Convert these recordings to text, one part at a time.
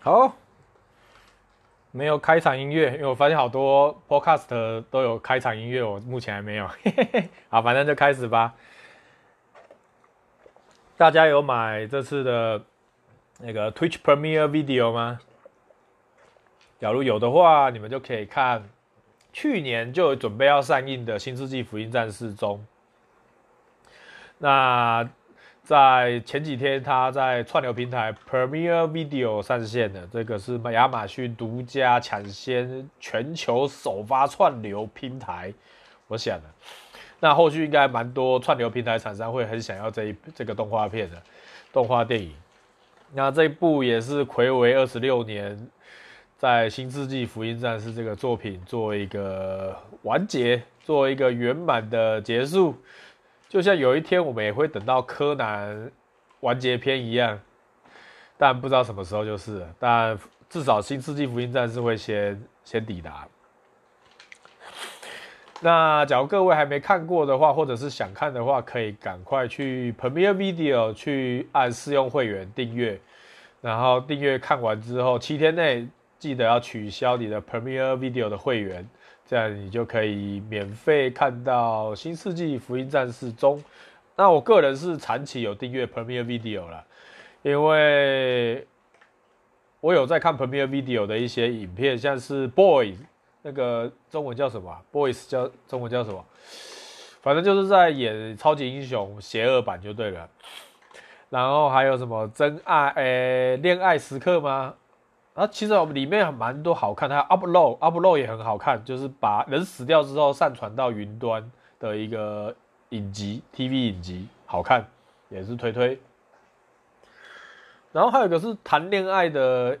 好，没有开场音乐，因为我发现好多 podcast 都有开场音乐，我目前还没有。好，反正就开始吧。大家有买这次的那个 Twitch Premiere Video 吗？假如有的话，你们就可以看去年就准备要上映的《新世纪福音战士》中。那在前几天，他在串流平台 Premiere Video 上线的，这个是亚马逊独家抢先全球首发串流平台。我想的，那后续应该蛮多串流平台厂商会很想要这一这个动画片的动画电影。那这一部也是睽违二十六年。在《新世纪福音战士》这个作品做一个完结，做一个圆满的结束，就像有一天我们也会等到柯南完结篇一样，但不知道什么时候就是了。但至少《新世纪福音战士》会先先抵达。那假如各位还没看过的话，或者是想看的话，可以赶快去 Premiere Video 去按试用会员订阅，然后订阅看完之后七天内。记得要取消你的 Premiere Video 的会员，这样你就可以免费看到《新世纪福音战士》中。那我个人是长期有订阅 Premier Video 了，因为我有在看 Premier Video 的一些影片，像是 Boys 那个中文叫什么？Boys 叫中文叫什么？反正就是在演超级英雄邪恶版就对了。然后还有什么真爱？诶，恋爱时刻吗？啊，其实我们里面蛮多好看，它 upload upload 也很好看，就是把人死掉之后上传到云端的一个影集，TV 影集，好看，也是推推。然后还有一个是谈恋爱的，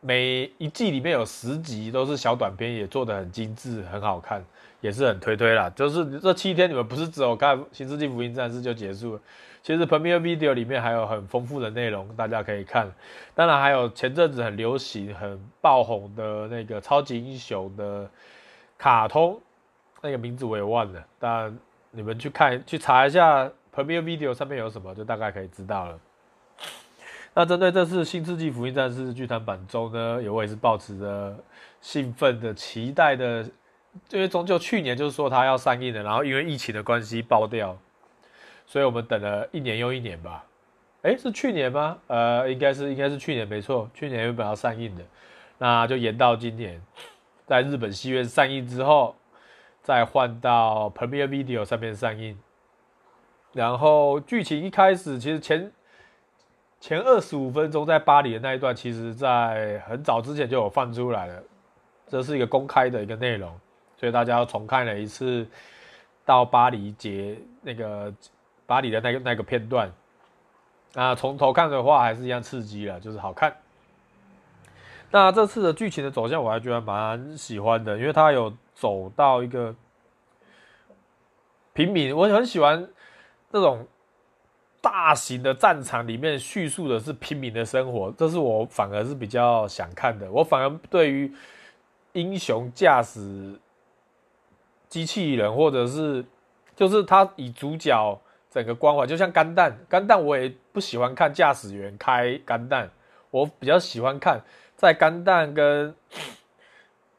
每一季里面有十集都是小短片，也做得很精致，很好看，也是很推推啦。就是这七天你们不是只有看《新世纪福音战士》就结束了。其实 Premiere Video 里面还有很丰富的内容，大家可以看。当然还有前阵子很流行、很爆红的那个超级英雄的卡通，那个名字我也忘了。但你们去看、去查一下 Premiere Video 上面有什么，就大概可以知道了。那针对这次《新世纪福音战士》剧场版中呢，我也是抱持着兴奋的期待的，因为终究去年就是说它要上映的，然后因为疫情的关系爆掉。所以我们等了一年又一年吧，诶，是去年吗？呃，应该是应该是去年没错，去年原本要上映的，那就延到今年，在日本戏院上映之后，再换到 Premier Video 上面上映。然后剧情一开始，其实前前二十五分钟在巴黎的那一段，其实在很早之前就有放出来了，这是一个公开的一个内容，所以大家要重看了一次到巴黎节那个。巴黎的那个那个片段，啊，从头看的话还是一样刺激了，就是好看。那这次的剧情的走向我还觉得蛮喜欢的，因为它有走到一个平民，我很喜欢这种大型的战场里面叙述的是平民的生活，这是我反而是比较想看的。我反而对于英雄驾驶机器人，或者是就是他以主角。整个光环就像钢弹，钢弹我也不喜欢看驾驶员开钢弹，我比较喜欢看在钢弹跟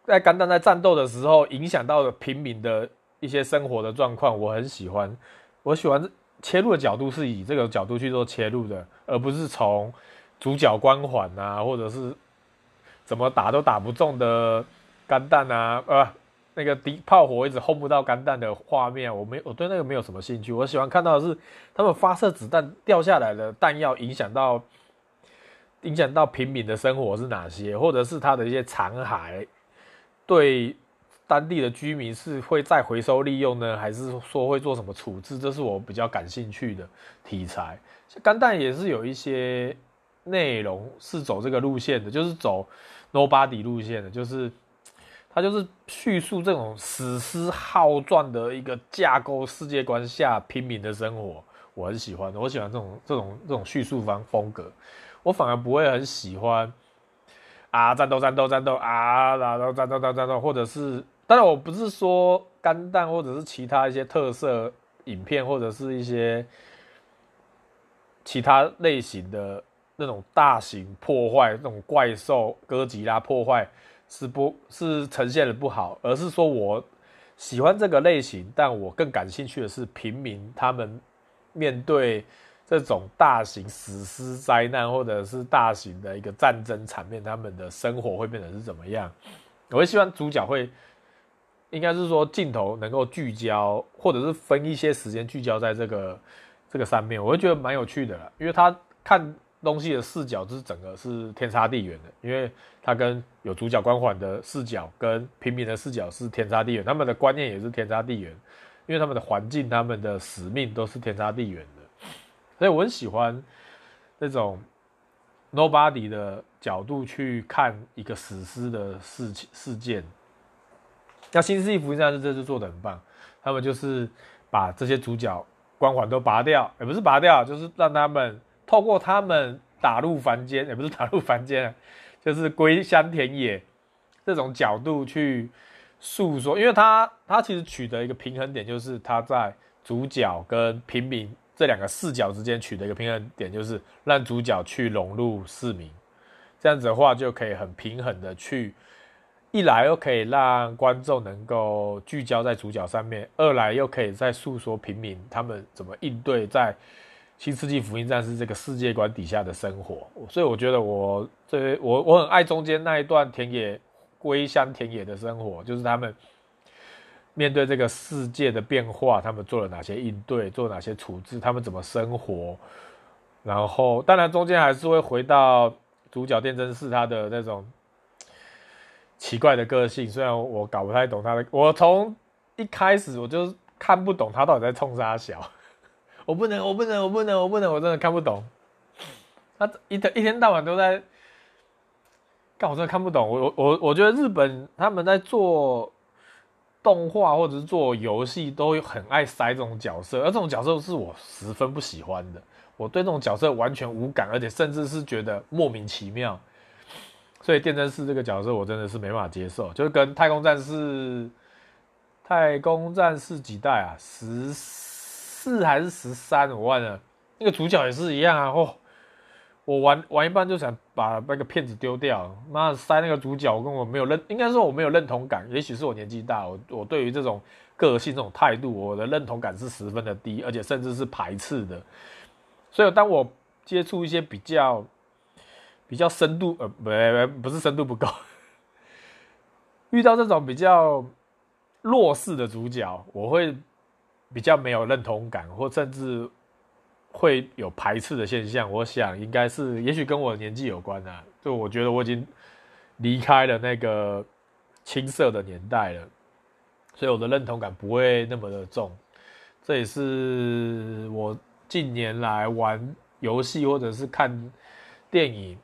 在钢弹在战斗的时候影响到的平民的一些生活的状况，我很喜欢。我喜欢切入的角度是以这个角度去做切入的，而不是从主角光环啊，或者是怎么打都打不中的钢弹啊，呃。那个敌炮火一直轰不到钢弹的画面，我没我对那个没有什么兴趣。我喜欢看到的是他们发射子弹掉下来的弹药影响到影响到平民的生活是哪些，或者是他的一些残骸对当地的居民是会再回收利用呢，还是说会做什么处置？这是我比较感兴趣的题材。钢弹也是有一些内容是走这个路线的，就是走 Nobody 路线的，就是。它就是叙述这种史诗浩传的一个架构世界观下平民的生活，我很喜欢。我喜欢这种这种这种叙述方风格，我反而不会很喜欢啊战斗战斗战斗啊然后战斗战斗战斗，或者是当然我不是说钢弹或者是其他一些特色影片或者是一些其他类型的那种大型破坏、那种怪兽哥吉拉破坏是不，是呈现的不好，而是说我喜欢这个类型，但我更感兴趣的是平民他们面对这种大型史诗灾难或者是大型的一个战争场面，他们的生活会变成是怎么样？我会希望主角会，应该是说镜头能够聚焦，或者是分一些时间聚焦在这个这个上面，我会觉得蛮有趣的啦，因为他看。东西的视角就是整个是天差地远的，因为它跟有主角光环的视角跟平民的视角是天差地远，他们的观念也是天差地远，因为他们的环境、他们的使命都是天差地远的，所以我很喜欢那种 nobody 的角度去看一个史诗的事情事件。那《新世纪福音战士》这次做得很棒，他们就是把这些主角光环都拔掉，也不是拔掉，就是让他们。透过他们打入凡间，也不是打入凡间，就是归乡田野这种角度去诉说，因为他他其实取得一个平衡点，就是他在主角跟平民这两个视角之间取得一个平衡点，就是让主角去融入市民，这样子的话就可以很平衡的去，一来又可以让观众能够聚焦在主角上面，二来又可以在诉说平民他们怎么应对在。新世纪福音战士这个世界观底下的生活，所以我觉得我这我我很爱中间那一段田野归乡田野的生活，就是他们面对这个世界的变化，他们做了哪些应对，做哪些处置，他们怎么生活。然后当然中间还是会回到主角电真寺他的那种奇怪的个性，虽然我搞不太懂他的，我从一开始我就看不懂他到底在冲啥小。我不能，我不能，我不能，我不能，我真的看不懂。他一天一天到晚都在，但我真的看不懂。我我我我觉得日本他们在做动画或者是做游戏，都很爱塞这种角色，而这种角色是我十分不喜欢的。我对这种角色完全无感，而且甚至是觉得莫名其妙。所以电真寺这个角色，我真的是没办法接受。就是跟太空战士，太空战士几代啊，十。四还是十三，我忘了。那个主角也是一样啊！哦，我玩玩一半就想把那个片子丢掉。妈的，塞那个主角，我跟我没有认，应该说我没有认同感。也许是我年纪大，我我对于这种个性、这种态度，我的认同感是十分的低，而且甚至是排斥的。所以当我接触一些比较比较深度，呃，不不是深度不够，遇到这种比较弱势的主角，我会。比较没有认同感，或甚至会有排斥的现象。我想应该是，也许跟我年纪有关啊。就我觉得我已经离开了那个青涩的年代了，所以我的认同感不会那么的重。这也是我近年来玩游戏或者是看电影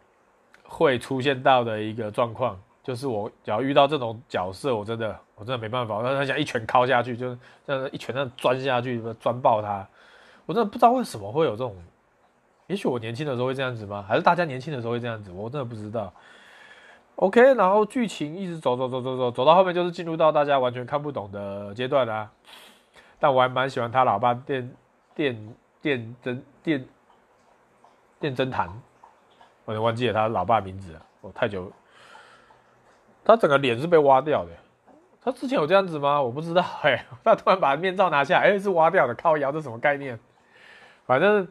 会出现到的一个状况。就是我只要遇到这种角色，我真的我真的没办法，我很想一拳敲下去，就这样一拳这样钻下去，钻爆他。我真的不知道为什么会有这种，也许我年轻的时候会这样子吗？还是大家年轻的时候会这样子？我真的不知道。OK，然后剧情一直走走走走走，走到后面就是进入到大家完全看不懂的阶段啦、但我还蛮喜欢他老爸电电电侦电电侦探，我忘记了他老爸名字了，我太久。他整个脸是被挖掉的，他之前有这样子吗？我不知道，哎，他突然把面罩拿下来，哎，是挖掉的，靠腰，这什么概念？反正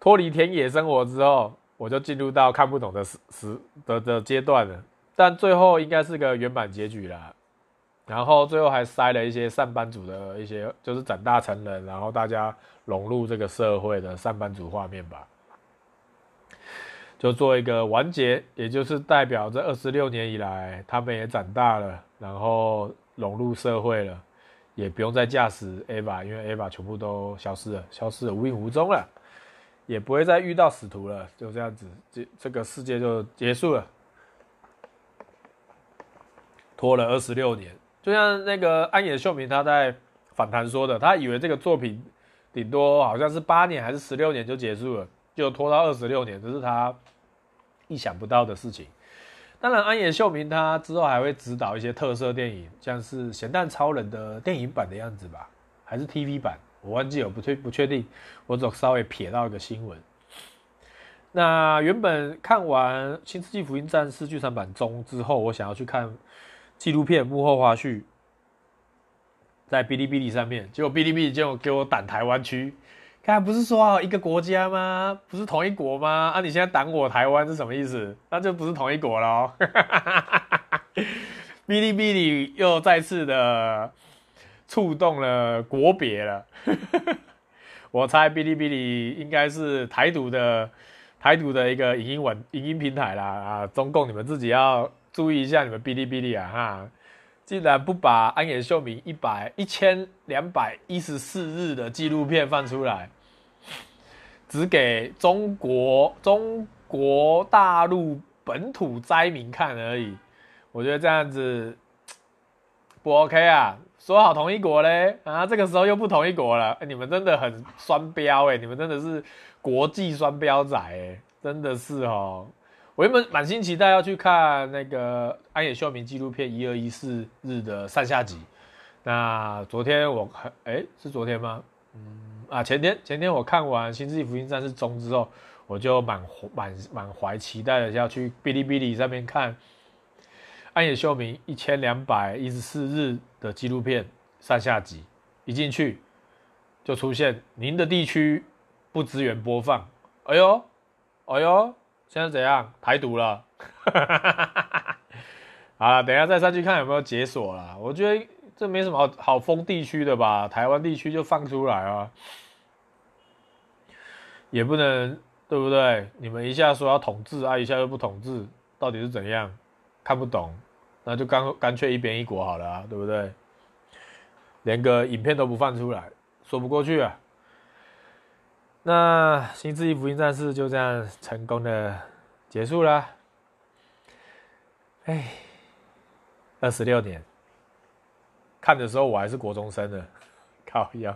脱离田野生活之后，我就进入到看不懂的时时的的阶段了。但最后应该是个圆满结局啦。然后最后还塞了一些上班族的一些，就是长大成人，然后大家融入这个社会的上班族画面吧。就做一个完结，也就是代表这二十六年以来，他们也长大了，然后融入社会了，也不用再驾驶 Ava，因为 Ava 全部都消失了，消失了无影无踪了，也不会再遇到使徒了，就这样子，这这个世界就结束了。拖了二十六年，就像那个安野秀明他在访谈说的，他以为这个作品顶多好像是八年还是十六年就结束了，就拖到二十六年，这是他。意想不到的事情。当然，安野秀明他之后还会指导一些特色电影，像是《咸蛋超人》的电影版的样子吧，还是 TV 版，我忘记了，不确不确定。我只稍微瞥到一个新闻。那原本看完《新世纪福音战士》剧场版中之后，我想要去看纪录片幕后花絮，在哔哩哔哩上面，结果哔哩哔哩就给我挡台湾区。刚才不是说好一个国家吗？不是同一国吗？啊，你现在挡我台湾是什么意思？那就不是同一国了。哔哩哔哩又再次的触动了国别了。我猜哔哩哔哩应该是台独的。台独的一个影音网影音平台啦啊，中共你们自己要注意一下，你们哔哩哔哩啊哈，竟然不把安野秀明一百一千两百一十四日的纪录片放出来，只给中国中国大陆本土灾民看而已，我觉得这样子不 OK 啊！说好同一国嘞啊，这个时候又不同一国了，欸、你们真的很双标哎，你们真的是。国际双标仔，哎，真的是哦！我原本满心期待要去看那个安野秀明纪录片《一二一四日》的上下集。那昨天我看，哎，是昨天吗？嗯啊，前天前天我看完《新世纪福音战士》中之后，我就满满满怀期待的要去哔哩哔哩上面看安野秀明一千两百一十四日的纪录片上下集。一进去就出现您的地区。不支援播放，哎呦，哎呦，现在怎样？台独了，啊，等下再上去看有没有解锁啦。我觉得这没什么好好封地区的吧，台湾地区就放出来啊，也不能对不对？你们一下说要统治啊，一下又不统治，到底是怎样？看不懂，那就干干脆一边一国好了，对不对？连个影片都不放出来，说不过去啊。那《新世纪福音战士》就这样成功的结束了。哎，二十六年，看的时候我还是国中生呢，靠腰。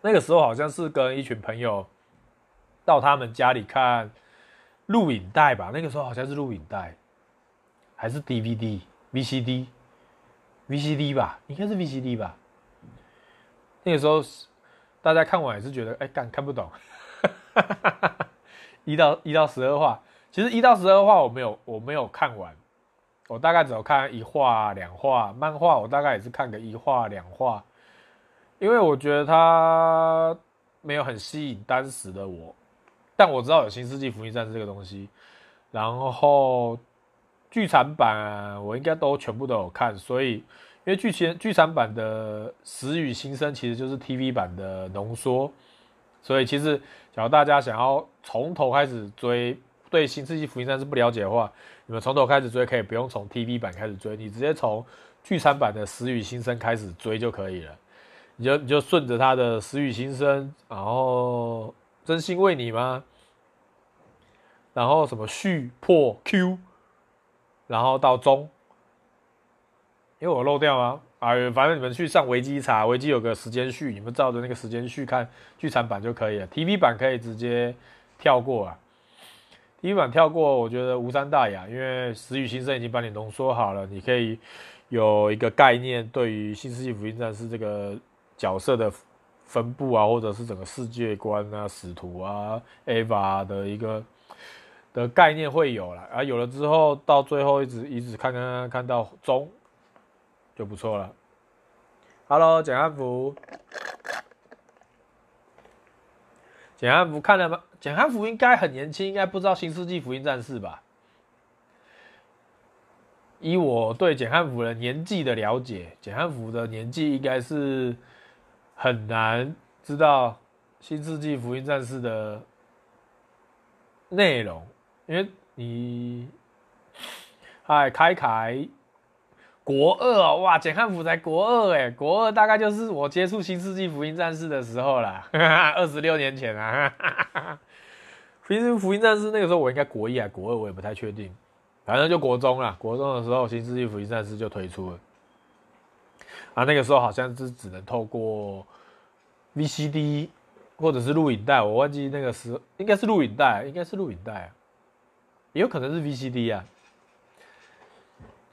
那个时候好像是跟一群朋友到他们家里看录影带吧？那个时候好像是录影带，还是 DVD、VCD、VCD 吧？应该是 VCD 吧？那个时候。大家看完也是觉得，哎，干看不懂，一到一到十二话，其实一到十二话我没有我没有看完，我大概只有看一话两话，漫画我大概也是看个一话两话，因为我觉得它没有很吸引当时的我，但我知道有《新世纪福音战士》这个东西，然后剧场版我应该都全部都有看，所以。因为剧情剧场版的《死与新生》其实就是 TV 版的浓缩，所以其实假如大家想要从头开始追，对《新世纪福音战士》不了解的话，你们从头开始追可以不用从 TV 版开始追，你直接从剧场版的《死与新生》开始追就可以了。你就你就顺着他的《死与新生》，然后真心为你吗？然后什么续破 Q，然后到中。因为我漏掉吗？啊，反正你们去上维基查，维基有个时间序，你们照着那个时间序看剧场版就可以了。TV 版可以直接跳过啊。TV 版跳过，我觉得无伤大雅，因为《死与新生》已经帮你浓缩好了，你可以有一个概念，对于《新世纪福音战士》这个角色的分布啊，或者是整个世界观啊、使徒啊、Ava 的一个的概念会有了。啊，有了之后，到最后一直一直看看看到中。就不错了。Hello，简汉福，简汉服看了吗？简汉服应该很年轻，应该不知道《新世纪福音战士》吧？以我对简汉服的年纪的了解，简汉服的年纪应该是很难知道《新世纪福音战士》的内容，因为你，嗨，凯凯。国二哦，哇，简汉服才国二哎，国二大概就是我接触《新世纪福音战士》的时候啦，二十六年前啊。新世纪福音战士那个时候我应该国一还国二，我也不太确定，反正就国中啦。国中的时候，《新世纪福音战士》就推出了，啊，那个时候好像是只能透过 VCD 或者是录影带，我忘记那个时应该是录影带，应该是录影带，也有可能是 VCD 啊。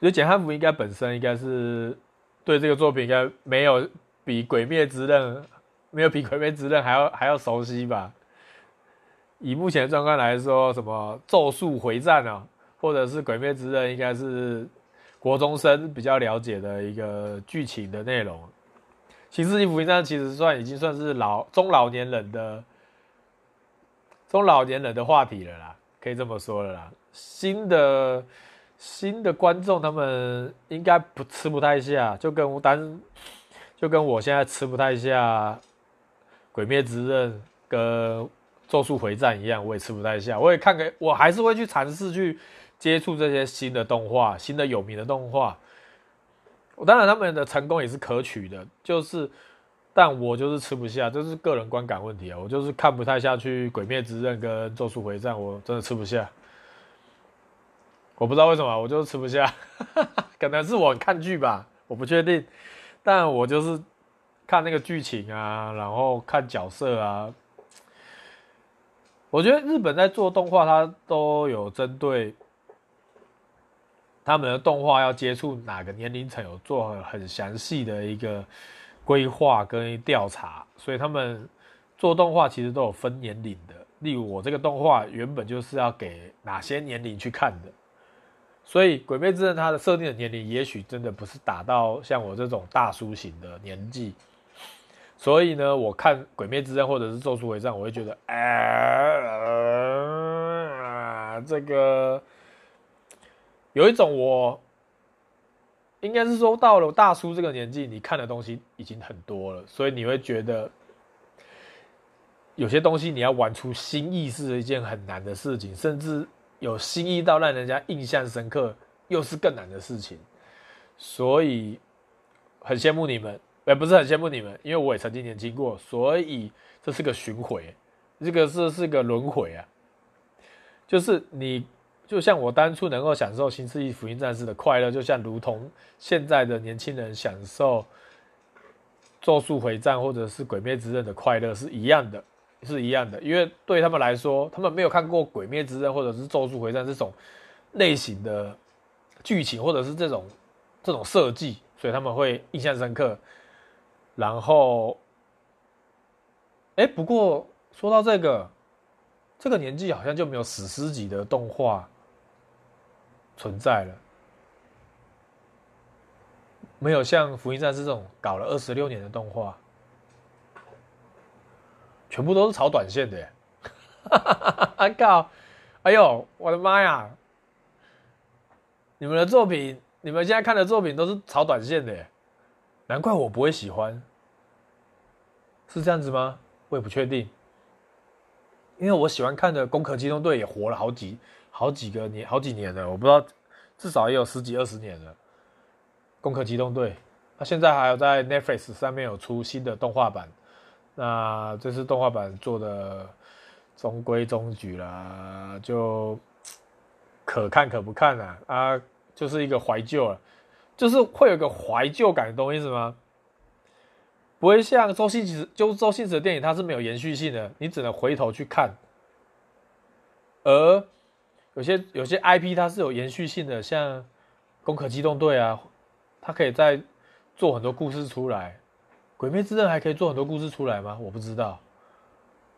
我觉得简汉服应该本身应该是对这个作品应该没有比《鬼灭之刃》没有比《鬼灭之刃》还要还要熟悉吧？以目前的状况来说，什么《咒术回战》啊，或者是《鬼灭之刃》，应该是国中生比较了解的一个剧情的内容。《新世纪福音战》其实算已经算是老中老年人的中老年人的话题了啦，可以这么说了啦。新的新的观众他们应该不吃不太下，就跟我单就跟我现在吃不太下《鬼灭之刃》跟。咒术回战一样，我也吃不太下。我也看个，我还是会去尝试去接触这些新的动画，新的有名的动画。我当然，他们的成功也是可取的，就是，但我就是吃不下，这是个人观感问题啊。我就是看不太下去《鬼灭之刃》跟《咒术回战》，我真的吃不下。我不知道为什么，我就是吃不下，可能是我看剧吧，我不确定。但我就是看那个剧情啊，然后看角色啊。我觉得日本在做动画，它都有针对他们的动画要接触哪个年龄层，有做很很详细的一个规划跟调查，所以他们做动画其实都有分年龄的。例如我这个动画原本就是要给哪些年龄去看的，所以《鬼灭之刃》它的设定的年龄也许真的不是达到像我这种大叔型的年纪。所以呢，我看《鬼灭之刃》或者是《咒术回战》，我会觉得，哎、呃，这个有一种我应该是说，到了大叔这个年纪，你看的东西已经很多了，所以你会觉得有些东西你要玩出新意是一件很难的事情，甚至有新意到让人家印象深刻，又是更难的事情。所以很羡慕你们。也不是很羡慕你们，因为我也曾经年轻过，所以这是个巡回，这个是是个轮回啊。就是你就像我当初能够享受《新世纪福音战士》的快乐，就像如同现在的年轻人享受《咒术回战》或者是《鬼灭之刃》的快乐是一样的，是一样的。因为对他们来说，他们没有看过《鬼灭之刃》或者是《咒术回战》这种类型的剧情，或者是这种这种设计，所以他们会印象深刻。然后，哎，不过说到这个，这个年纪好像就没有史诗级的动画存在了，没有像《福音战士》这种搞了二十六年的动画，全部都是炒短线的！哈哈哈靠！哎呦，我的妈呀！你们的作品，你们现在看的作品都是炒短线的。难怪我不会喜欢，是这样子吗？我也不确定，因为我喜欢看的《攻壳机动队》也活了好几好几个年，好几年了，我不知道，至少也有十几二十年了。《攻壳机动队》它现在还有在 Netflix 上面有出新的动画版，那这次动画版做的中规中矩啦，就可看可不看啊，啊，就是一个怀旧了。就是会有个怀旧感，懂我意思吗？不会像周星驰，就周星驰的电影，它是没有延续性的，你只能回头去看。而有些有些 IP 它是有延续性的，像《攻壳机动队》啊，它可以再做很多故事出来。《鬼灭之刃》还可以做很多故事出来吗？我不知道。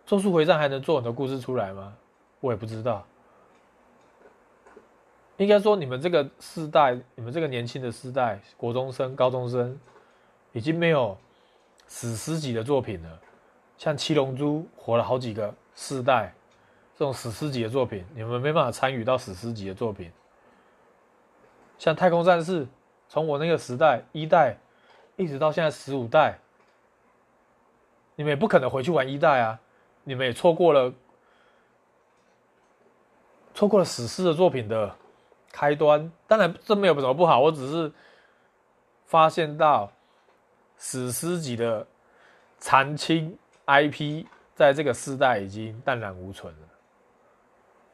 《咒术回战》还能做很多故事出来吗？我也不知道。应该说，你们这个世代，你们这个年轻的世代，国中生、高中生，已经没有史诗级的作品了。像《七龙珠》活了好几个世代，这种史诗级的作品，你们没办法参与到史诗级的作品。像《太空战士》，从我那个时代一代，一直到现在十五代，你们也不可能回去玩一代啊！你们也错过了，错过了史诗的作品的。开端，当然这没有什么不好，我只是发现到史诗级的长青 IP 在这个时代已经荡然无存了。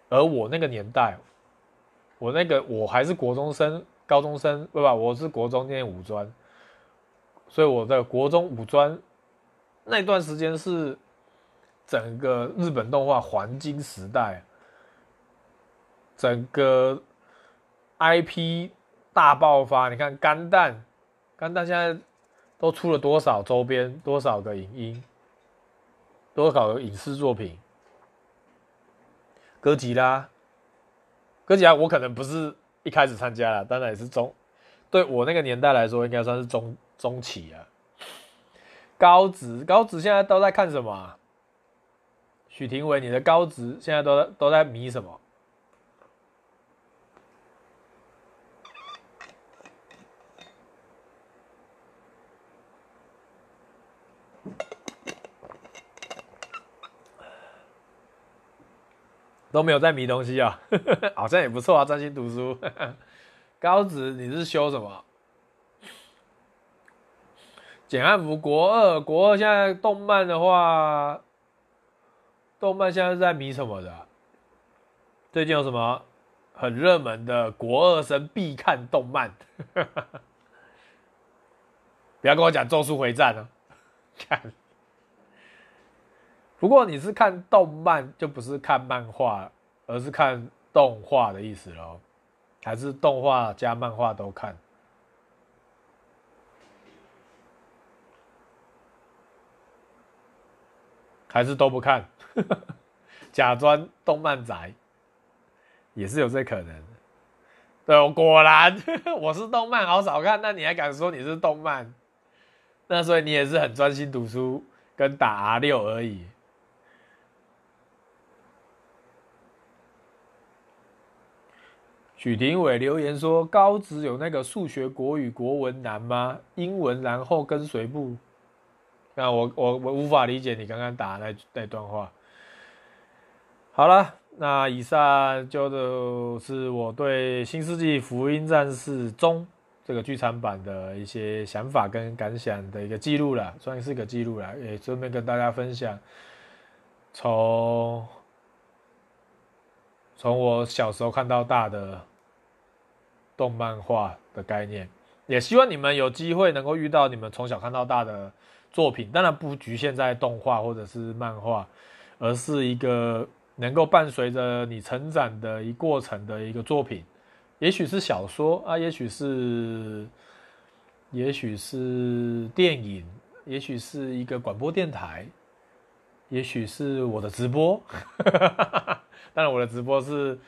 而我那个年代，我那个我还是国中生、高中生，不不，我是国中念五专，所以我的国中五专那段时间是整个日本动画黄金时代，整个。IP 大爆发，你看《钢弹》，《钢弹》现在都出了多少周边，多少个影音，多少个影视作品？哥吉拉，哥吉拉我可能不是一开始参加了，当然也是中，对我那个年代来说，应该算是中中期啊。高职，高职现在都在看什么啊？许廷伟，你的高职现在都在都在迷什么？都没有在迷东西啊，好像也不错啊，专心读书。高职你是修什么？简汉服国二，国二现在动漫的话。动漫现在是在迷什么的？最近有什么很热门的国二生必看动漫？不要跟我讲《咒术回战》哦，看。不过你是看动漫，就不是看漫画，而是看动画的意思喽？还是动画加漫画都看？还是都不看？假装动漫宅也是有这可能的。对，果然 我是动漫好少看，那你还敢说你是动漫？那所以你也是很专心读书跟打 R 六而已。许廷伟留言说：“高职有那个数学、国语、国文难吗？英文然后跟随不？”那我我我无法理解你刚刚打那那段话。好了，那以上就是我对《新世纪福音战士中》这个剧场版的一些想法跟感想的一个记录了，算是一个记录了，也顺便跟大家分享从从我小时候看到大的动漫画的概念，也希望你们有机会能够遇到你们从小看到大的作品，当然不局限在动画或者是漫画，而是一个。能够伴随着你成长的一过程的一个作品，也许是小说啊，也许是，也许是电影，也许是一个广播电台，也许是我的直播。当然，我的直播是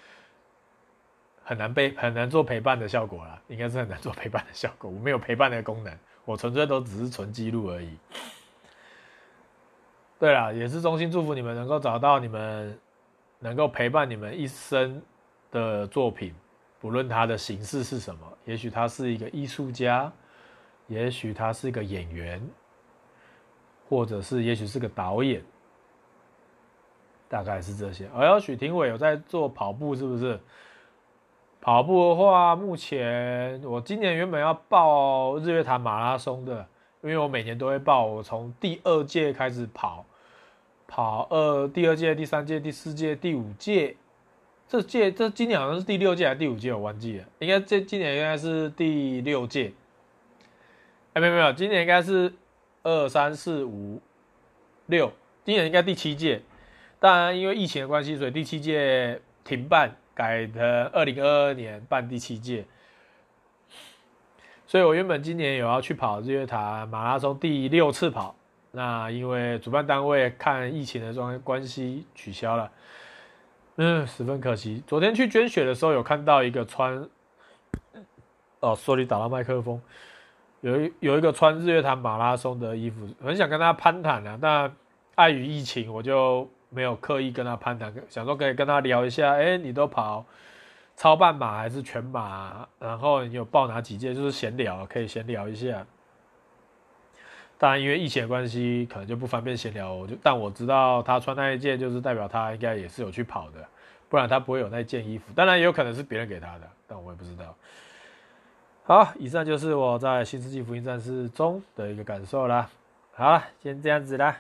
很难被很难做陪伴的效果啦，应该是很难做陪伴的效果。我没有陪伴的功能，我纯粹都只是纯记录而已。对啦，也是衷心祝福你们能够找到你们。能够陪伴你们一生的作品，不论它的形式是什么，也许他是一个艺术家，也许他是一个演员，或者是也许是个导演，大概是这些。而、哦、许廷伟有在做跑步，是不是？跑步的话，目前我今年原本要报日月潭马拉松的，因为我每年都会报，我从第二届开始跑。跑二第二届、第三届、第四届、第五届，这届这今年好像是第六届还是第五届，我忘记了。应该这今年应该是第六届。哎，没有没有，今年应该是二三四五六，今年应该第七届。当然，因为疫情的关系，所以第七届停办，改成二零二二年办第七届。所以我原本今年有要去跑日月潭马拉松第六次跑。那因为主办单位看疫情的状关系取消了，嗯，十分可惜。昨天去捐血的时候有看到一个穿，哦说你打到麦克风，有一有一个穿日月潭马拉松的衣服，很想跟他攀谈啊，但碍于疫情，我就没有刻意跟他攀谈，想说可以跟他聊一下，哎，你都跑超半马还是全马？然后你有报哪几届？就是闲聊，可以闲聊一下。当然，因为疫情的关系，可能就不方便闲聊。我就，但我知道他穿那一件，就是代表他应该也是有去跑的，不然他不会有那件衣服。当然，也有可能是别人给他的，但我也不知道。好，以上就是我在《新世纪福音战士》中的一个感受啦。好，先这样子啦。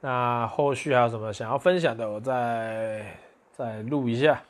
那后续还有什么想要分享的，我再再录一下。